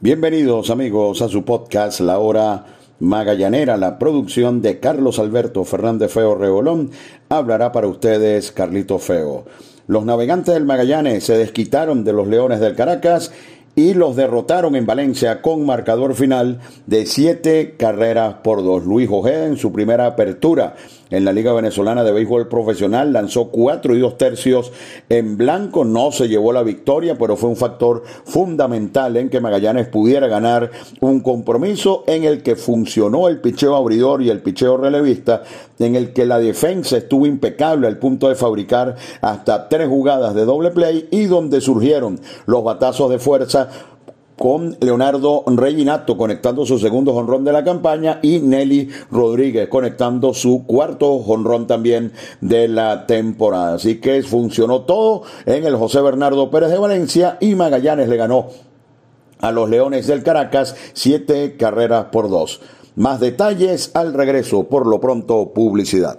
Bienvenidos amigos a su podcast La Hora Magallanera, la producción de Carlos Alberto Fernández Feo Rebolón. Hablará para ustedes Carlito Feo. Los navegantes del Magallanes se desquitaron de los Leones del Caracas y los derrotaron en Valencia con marcador final de siete carreras por dos. Luis Ojeda en su primera apertura en la Liga Venezolana de Béisbol Profesional lanzó cuatro y dos tercios en blanco, no se llevó la victoria, pero fue un factor fundamental en que Magallanes pudiera ganar un compromiso en el que funcionó el picheo abridor y el picheo relevista, en el que la defensa estuvo impecable al punto de fabricar hasta tres jugadas de doble play y donde surgieron los batazos de fuerza con Leonardo Reginato conectando su segundo jonrón de la campaña y Nelly Rodríguez conectando su cuarto jonrón también de la temporada. Así que funcionó todo en el José Bernardo Pérez de Valencia y Magallanes le ganó a los Leones del Caracas siete carreras por dos. Más detalles al regreso, por lo pronto publicidad.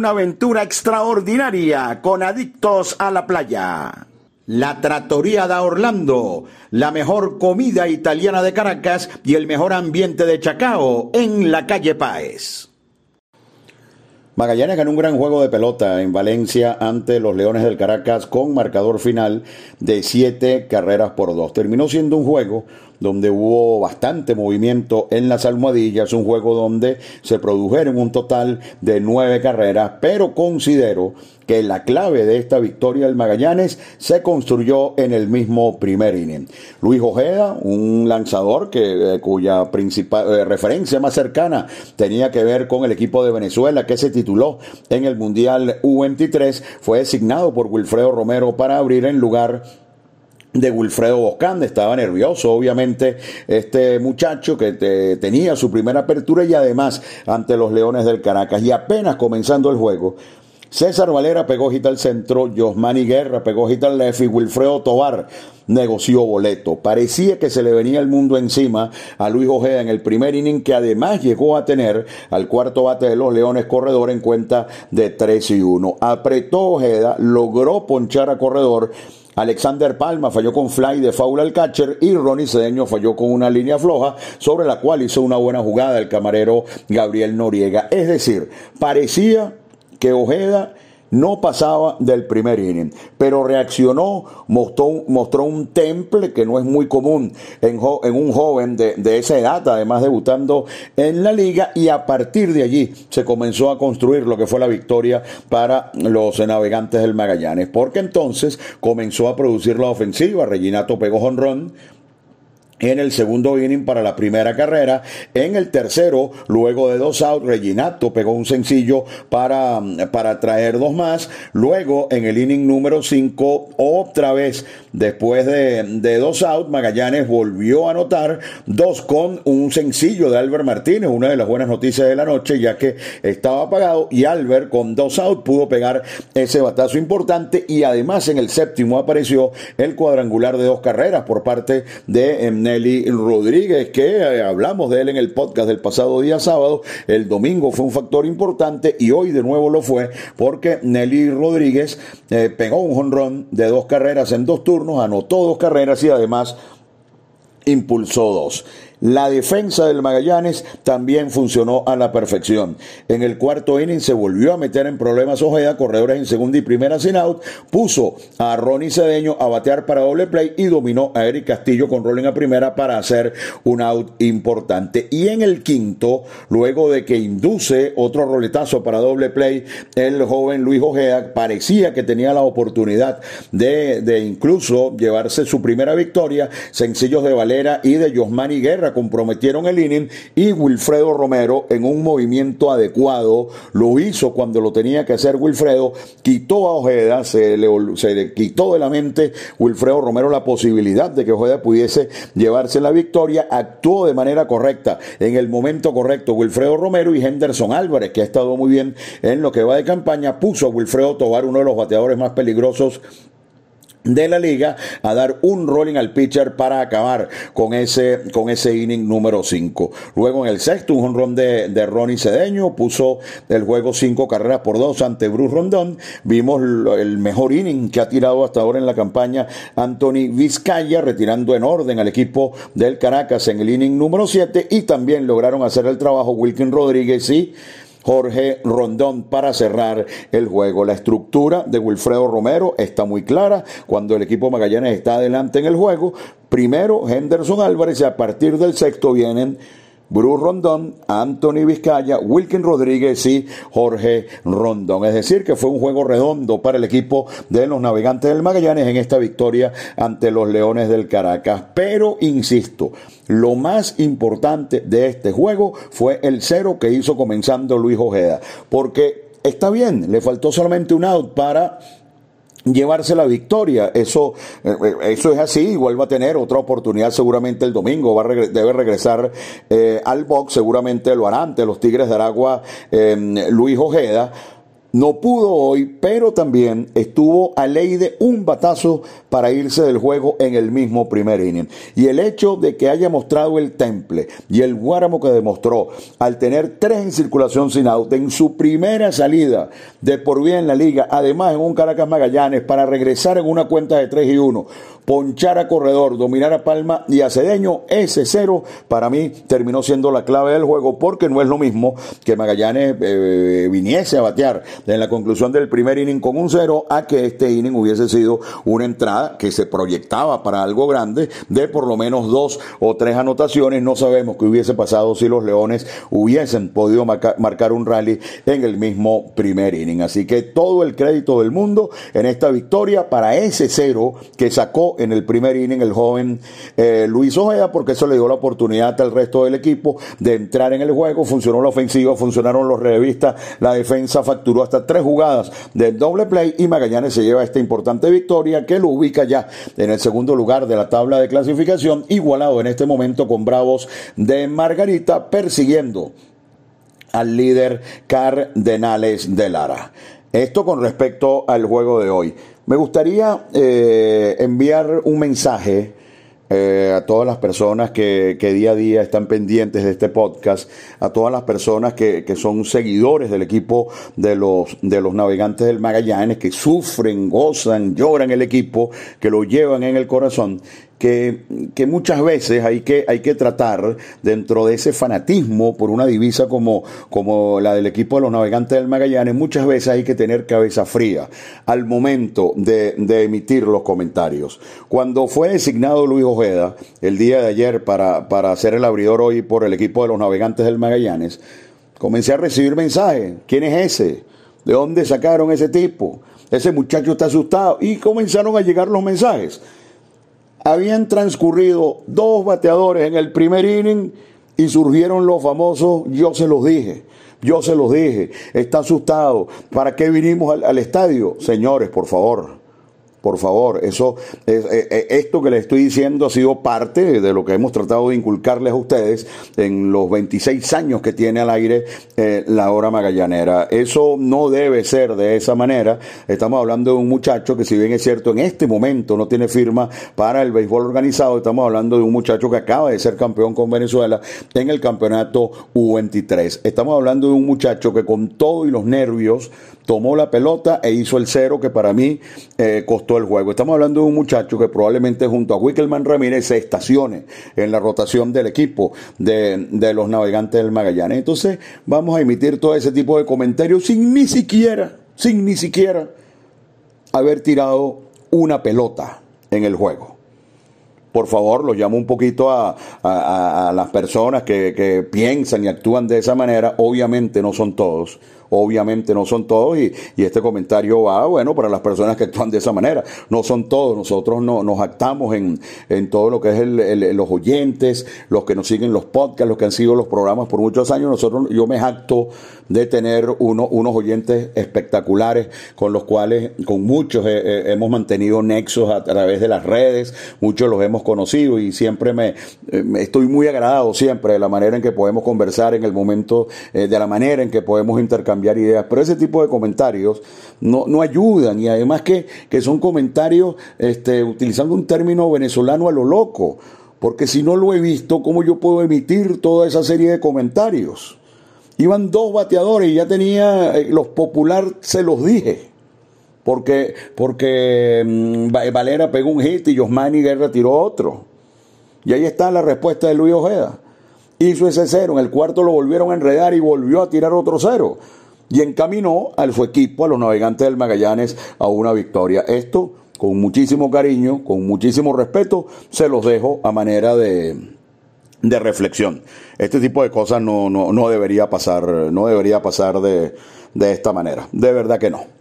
una aventura extraordinaria con Adictos a la Playa. La Trattoria da Orlando, la mejor comida italiana de Caracas y el mejor ambiente de Chacao en la calle Páez. Magallanes ganó un gran juego de pelota en Valencia ante los Leones del Caracas con marcador final de siete carreras por dos. Terminó siendo un juego donde hubo bastante movimiento en las almohadillas, un juego donde se produjeron un total de nueve carreras, pero considero que la clave de esta victoria del Magallanes se construyó en el mismo primer inning. Luis Ojeda, un lanzador que, eh, cuya principal eh, referencia más cercana tenía que ver con el equipo de Venezuela que se tituló en el Mundial U23, fue designado por Wilfredo Romero para abrir en lugar de Wilfredo Boscán, estaba nervioso, obviamente, este muchacho que tenía su primera apertura y además ante los Leones del Caracas. Y apenas comenzando el juego, César Valera pegó hit al centro, Josmani Guerra pegó hit al left y Wilfredo Tobar negoció boleto. Parecía que se le venía el mundo encima a Luis Ojeda en el primer inning, que además llegó a tener al cuarto bate de los Leones Corredor en cuenta de 3 y 1. Apretó Ojeda, logró ponchar a Corredor Alexander Palma falló con fly de faula al catcher y Ronnie Cedeño falló con una línea floja sobre la cual hizo una buena jugada el camarero Gabriel Noriega. Es decir, parecía que Ojeda no pasaba del primer inning, pero reaccionó, mostró, un temple que no es muy común en, un joven de, de, esa edad, además debutando en la liga, y a partir de allí se comenzó a construir lo que fue la victoria para los navegantes del Magallanes, porque entonces comenzó a producir la ofensiva, Reginato pegó honrón, en el segundo inning para la primera carrera. En el tercero, luego de dos outs, Reginato pegó un sencillo para, para traer dos más. Luego, en el inning número cinco, otra vez, después de, de dos outs, Magallanes volvió a anotar dos con un sencillo de Albert Martínez, una de las buenas noticias de la noche, ya que estaba apagado y Albert con dos outs pudo pegar ese batazo importante y además en el séptimo apareció el cuadrangular de dos carreras por parte de em, Nelly Rodríguez, que eh, hablamos de él en el podcast del pasado día sábado. El domingo fue un factor importante y hoy de nuevo lo fue porque Nelly Rodríguez eh, pegó un jonrón de dos carreras en dos turnos, anotó dos carreras y además impulsó dos. La defensa del Magallanes también funcionó a la perfección. En el cuarto inning se volvió a meter en problemas Ojeda, corredores en segunda y primera sin out, puso a Ronnie Cedeño a batear para doble play y dominó a Eric Castillo con rolling a primera para hacer un out importante. Y en el quinto, luego de que induce otro roletazo para doble play, el joven Luis Ojeda parecía que tenía la oportunidad de, de incluso llevarse su primera victoria, sencillos de Valera y de Josmani Guerra comprometieron el inning y Wilfredo Romero en un movimiento adecuado lo hizo cuando lo tenía que hacer Wilfredo, quitó a Ojeda, se le, quitó de la mente Wilfredo Romero la posibilidad de que Ojeda pudiese llevarse la victoria, actuó de manera correcta en el momento correcto. Wilfredo Romero y Henderson Álvarez, que ha estado muy bien en lo que va de campaña, puso a Wilfredo Tobar, uno de los bateadores más peligrosos de la liga a dar un rolling al pitcher para acabar con ese, con ese inning número 5. Luego en el sexto, un honrón de, de Ronnie Cedeño puso el juego cinco carreras por dos ante Bruce Rondón. Vimos el mejor inning que ha tirado hasta ahora en la campaña Anthony Vizcaya, retirando en orden al equipo del Caracas en el inning número 7 y también lograron hacer el trabajo Wilkin Rodríguez y Jorge Rondón para cerrar el juego. La estructura de Wilfredo Romero está muy clara. Cuando el equipo Magallanes está adelante en el juego, primero Henderson Álvarez y a partir del sexto vienen Bruce Rondón, Anthony Vizcaya, Wilkin Rodríguez y Jorge Rondón. Es decir, que fue un juego redondo para el equipo de los navegantes del Magallanes en esta victoria ante los Leones del Caracas. Pero, insisto, lo más importante de este juego fue el cero que hizo comenzando Luis Ojeda. Porque está bien, le faltó solamente un out para llevarse la victoria. Eso, eh, eso es así. Igual va a tener otra oportunidad seguramente el domingo. Va debe regresar eh, al box. Seguramente lo hará los Tigres de Aragua Luis Ojeda. No pudo hoy, pero también estuvo a ley de un batazo para irse del juego en el mismo primer inning. Y el hecho de que haya mostrado el temple y el Guáramo que demostró al tener tres en circulación sin out en su primera salida de por bien en la liga, además en un Caracas Magallanes para regresar en una cuenta de 3 y 1, ponchar a corredor, dominar a Palma y a Cedeño, ese cero para mí terminó siendo la clave del juego porque no es lo mismo que Magallanes eh, viniese a batear en la conclusión del primer inning con un cero a que este inning hubiese sido una entrada que se proyectaba para algo grande de por lo menos dos o tres anotaciones. No sabemos qué hubiese pasado si los Leones hubiesen podido marcar un rally en el mismo primer inning. Así que todo el crédito del mundo en esta victoria para ese cero que sacó en el primer inning el joven eh, Luis Ojeda, porque eso le dio la oportunidad al resto del equipo de entrar en el juego. Funcionó la ofensiva, funcionaron los revistas, la defensa facturó hasta tres jugadas del doble play y Magallanes se lleva esta importante victoria que lo ubica ya en el segundo lugar de la tabla de clasificación, igualado en este momento con Bravos de Margarita, persiguiendo al líder Cardenales de Lara. Esto con respecto al juego de hoy. Me gustaría eh, enviar un mensaje eh, a todas las personas que, que, día a día están pendientes de este podcast, a todas las personas que, que, son seguidores del equipo de los, de los navegantes del Magallanes, que sufren, gozan, lloran el equipo, que lo llevan en el corazón que, muchas veces hay que, hay que tratar dentro de ese fanatismo por una divisa como, como la del equipo de los navegantes del Magallanes, muchas veces hay que tener cabeza fría al momento de, de emitir los comentarios. Cuando fue designado Luis Ojeda el día de ayer para, para hacer el abridor hoy por el equipo de los navegantes del Magallanes, comencé a recibir mensajes. ¿Quién es ese? ¿De dónde sacaron ese tipo? Ese muchacho está asustado. Y comenzaron a llegar los mensajes habían transcurrido dos bateadores en el primer inning y surgieron los famosos, yo se los dije, yo se los dije, está asustado, ¿para qué vinimos al, al estadio? Señores, por favor, por favor, eso, es, eh, eh, esto que les estoy diciendo ha sido parte de lo que hemos tratado de inculcarles a ustedes en los 26 años que tiene al aire eh, la hora magallanera. Eso no debe ser de esa manera. Estamos hablando de un muchacho que si bien es cierto en este momento no tiene firma para el béisbol organizado, estamos hablando de un muchacho que acaba de ser campeón con Venezuela en el campeonato U23. Estamos hablando de un muchacho que con todo y los nervios tomó la pelota e hizo el cero que para mí eh, costó el juego. Estamos hablando de un muchacho que probablemente junto a Wickelman Ramírez se estacione en la rotación del equipo de, de los navegantes del Magallanes. Entonces vamos a emitir todo ese tipo de comentarios sin ni siquiera, sin ni siquiera haber tirado una pelota en el juego por favor, los llamo un poquito a, a, a las personas que, que, piensan y actúan de esa manera. Obviamente no son todos. Obviamente no son todos y, y, este comentario va, bueno, para las personas que actúan de esa manera. No son todos, nosotros no, nos actamos en, en todo lo que es el, los oyentes, los que nos siguen los podcasts, los que han sido los programas por muchos años. Nosotros, yo me jacto de tener uno, unos oyentes espectaculares con los cuales, con muchos eh, eh, hemos mantenido nexos a través de las redes, muchos los hemos conocido y siempre me, eh, estoy muy agradado siempre de la manera en que podemos conversar en el momento, de la manera en que podemos intercambiar ideas, pero ese tipo de comentarios no, no ayudan y además que, que son comentarios este, utilizando un término venezolano a lo loco, porque si no lo he visto, ¿cómo yo puedo emitir toda esa serie de comentarios? Iban dos bateadores y ya tenía eh, los popular, se los dije. Porque, porque mm, Valera pegó un hit y Josmani Guerra tiró otro. Y ahí está la respuesta de Luis Ojeda. Hizo ese cero, en el cuarto lo volvieron a enredar y volvió a tirar otro cero y encaminó a su equipo, a los navegantes del Magallanes, a una victoria. Esto, con muchísimo cariño, con muchísimo respeto, se los dejo a manera de, de reflexión. Este tipo de cosas no, no, no debería pasar, no debería pasar de, de esta manera. De verdad que no.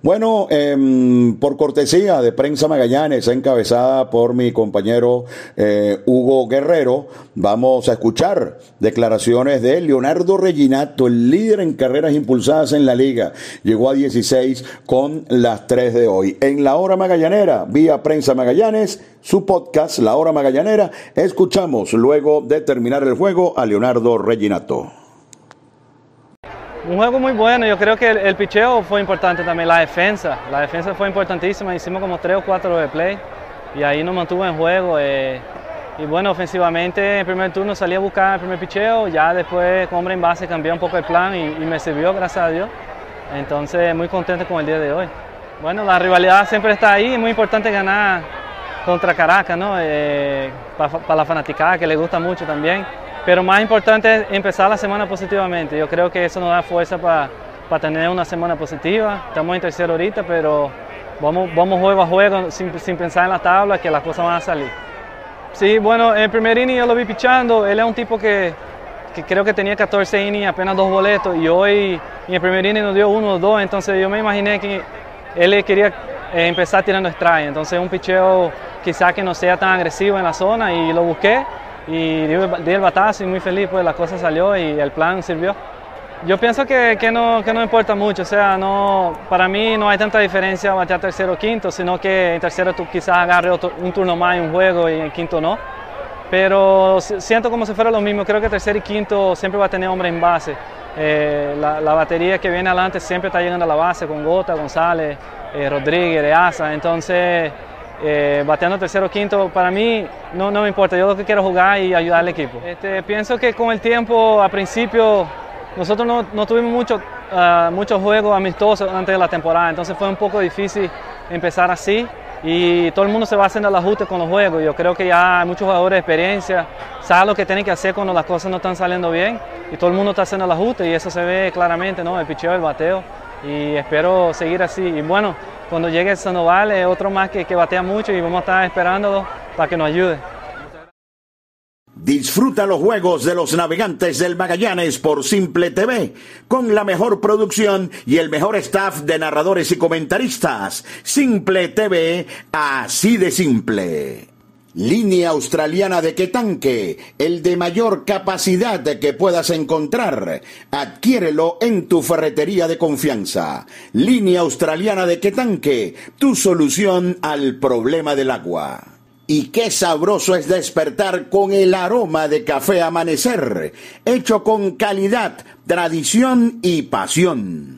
Bueno, eh, por cortesía de Prensa Magallanes, encabezada por mi compañero eh, Hugo Guerrero, vamos a escuchar declaraciones de Leonardo Reginato, el líder en carreras impulsadas en la liga. Llegó a 16 con las 3 de hoy. En la hora magallanera, vía Prensa Magallanes, su podcast, La Hora Magallanera, escuchamos luego de terminar el juego a Leonardo Reginato. Un juego muy bueno, yo creo que el, picheo fue importante también, la defensa, la defensa fue importantísima, hicimos como tres o cuatro de play y ahí nos mantuvo en juego. Eh, y bueno, ofensivamente en el primer turno salí a buscar el primer picheo, ya después con hombre en base cambié un poco el plan y, me sirvió, gracias a Dios. Entonces muy contento con el día de hoy. Bueno, la rivalidad siempre está ahí, es muy importante ganar contra Caracas, ¿no? Eh, para la fanaticada que le gusta mucho también. Pero más importante es empezar la semana positivamente. Yo creo que eso nos da fuerza para tener una semana positiva. Estamos en tercero ahorita, pero vamos, vamos juego a juego sin, pensar en la tabla que las cosas van a salir. Sí, bueno, en primer inning yo lo vi pichando. Él es un tipo que, creo que tenía 14 innings, apenas dos boletos. Y hoy en el primer inning nos dio uno o dos. Entonces yo me imaginé que él quería eh, empezar tirando strike. Entonces un picheo quizá que no sea tan agresivo en la zona y lo busqué y di, el batazo y muy feliz, pues la cosa salió y el plan sirvió. Yo pienso que, que, no, que no importa mucho, o sea, no, para mí no hay tanta diferencia batear tercero o quinto, sino que en tercero tú quizás agarres un turno más en un juego y en quinto no. Pero siento como si fuera lo mismo, creo que tercero y quinto siempre va a tener hombre en base. Eh, la, la, batería que viene adelante siempre está llegando a la base con Gota, González, eh, Rodríguez, Reaza, entonces eh, bateando tercero quinto, para mí no, no me importa, yo lo que quiero jugar y ayudar al equipo. Este, pienso que con el tiempo, a principio, nosotros no, no tuvimos mucho, muchos juegos amistosos antes de la temporada, entonces fue un poco difícil empezar así y todo el mundo se va haciendo el ajuste con los juegos. Yo creo que ya hay muchos jugadores de experiencia, saben lo que tienen que hacer cuando las cosas no están saliendo bien y todo el mundo está haciendo el ajuste y eso se ve claramente, ¿no? El picheo, el bateo y espero seguir así. Y bueno, cuando llegue Sandoval es otro más que, que batea mucho y vamos a estar esperándolo para que nos ayude. Disfruta los juegos de los navegantes del Magallanes por Simple TV, con la mejor producción y el mejor staff de narradores y comentaristas. Simple TV, así de simple. Línea australiana de Quetanque, el de mayor capacidad que puedas encontrar. Adquiérelo en tu ferretería de confianza. Línea australiana de Quetanque, tu solución al problema del agua. Y qué sabroso es despertar con el aroma de café amanecer, hecho con calidad, tradición y pasión.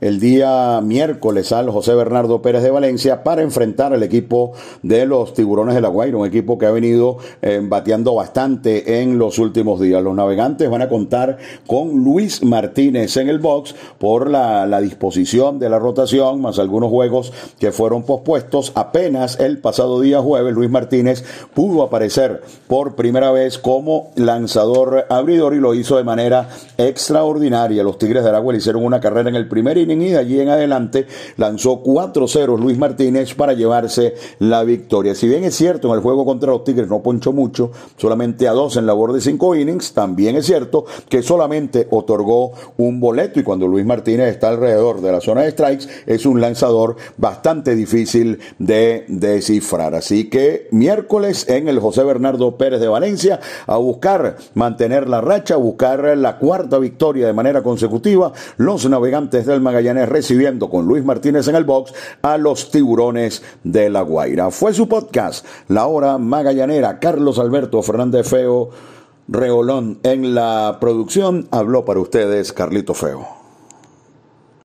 el día miércoles al José Bernardo Pérez de Valencia para enfrentar al equipo de los Tiburones de la Guaira, un equipo que ha venido eh, bateando bastante en los últimos días. Los navegantes van a contar con Luis Martínez en el box por la, disposición de la rotación, más algunos juegos que fueron pospuestos. Apenas el pasado día jueves, Luis Martínez pudo aparecer por primera vez como lanzador abridor y lo hizo de manera extraordinaria. Los Tigres de Aragua le hicieron una carrera en el primer y de allí en adelante lanzó 4-0 Luis Martínez para llevarse la victoria. Si bien es cierto, en el juego contra los Tigres no ponchó mucho, solamente a dos en labor de cinco innings, también es cierto que solamente otorgó un boleto y cuando Luis Martínez está alrededor de la zona de strikes es un lanzador bastante difícil de descifrar. Así que miércoles en el José Bernardo Pérez de Valencia a buscar mantener la racha, a buscar la cuarta victoria de manera consecutiva, los navegantes del Magallanes recibiendo con Luis Martínez en el box a los tiburones de La Guaira. Fue su podcast, La Hora Magallanera. Carlos Alberto Fernández Feo Reolón en la producción. Habló para ustedes Carlito Feo.